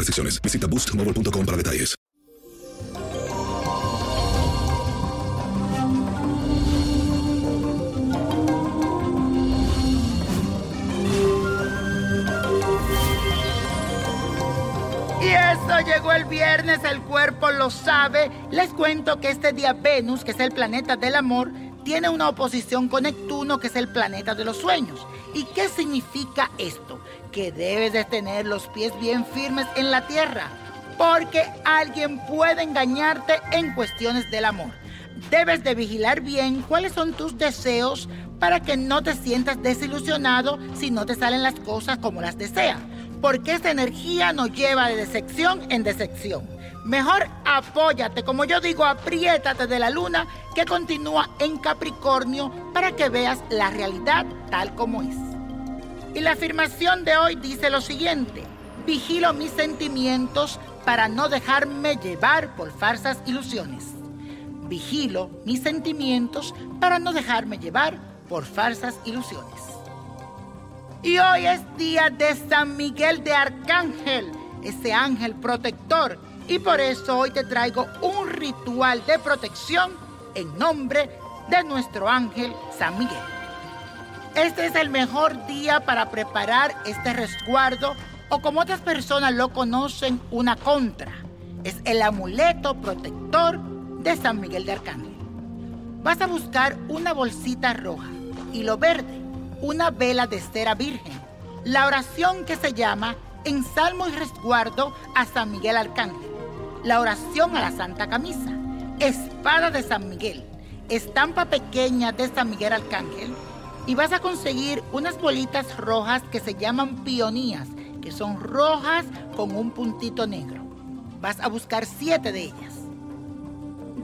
restricciones. Visita boostmobile.com para detalles. Y eso llegó el viernes, el cuerpo lo sabe. Les cuento que este día Venus, que es el planeta del amor, tiene una oposición con Neptuno, que es el planeta de los sueños. ¿Y qué significa esto? Que debes de tener los pies bien firmes en la tierra, porque alguien puede engañarte en cuestiones del amor. Debes de vigilar bien cuáles son tus deseos para que no te sientas desilusionado si no te salen las cosas como las deseas, porque esa energía nos lleva de decepción en decepción. Mejor apóyate, como yo digo, apriétate de la luna que continúa en Capricornio para que veas la realidad tal como es. Y la afirmación de hoy dice lo siguiente, vigilo mis sentimientos para no dejarme llevar por falsas ilusiones. Vigilo mis sentimientos para no dejarme llevar por falsas ilusiones. Y hoy es día de San Miguel de Arcángel, ese ángel protector y por eso hoy te traigo un ritual de protección en nombre de nuestro ángel San Miguel. Este es el mejor día para preparar este resguardo o como otras personas lo conocen, una contra. Es el amuleto protector de San Miguel de Arcángel. Vas a buscar una bolsita roja, hilo verde, una vela de cera virgen, la oración que se llama En Salmo y Resguardo a San Miguel Arcángel. La oración a la Santa Camisa, espada de San Miguel, estampa pequeña de San Miguel Arcángel y vas a conseguir unas bolitas rojas que se llaman pionías, que son rojas con un puntito negro. Vas a buscar siete de ellas.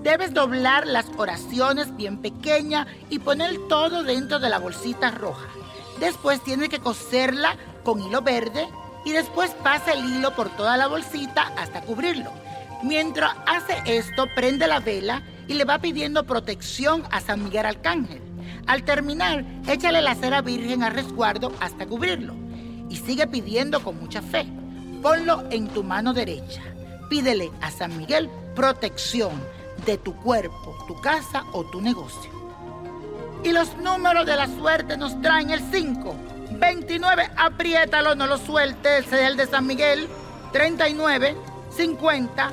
Debes doblar las oraciones bien pequeñas y poner todo dentro de la bolsita roja. Después tienes que coserla con hilo verde y después pasa el hilo por toda la bolsita hasta cubrirlo. Mientras hace esto, prende la vela y le va pidiendo protección a San Miguel Arcángel. Al terminar, échale la cera virgen al resguardo hasta cubrirlo. Y sigue pidiendo con mucha fe. Ponlo en tu mano derecha. Pídele a San Miguel protección de tu cuerpo, tu casa o tu negocio. Y los números de la suerte nos traen el 5, 29, apriétalo, no lo sueltes, es el de San Miguel, 39, 50,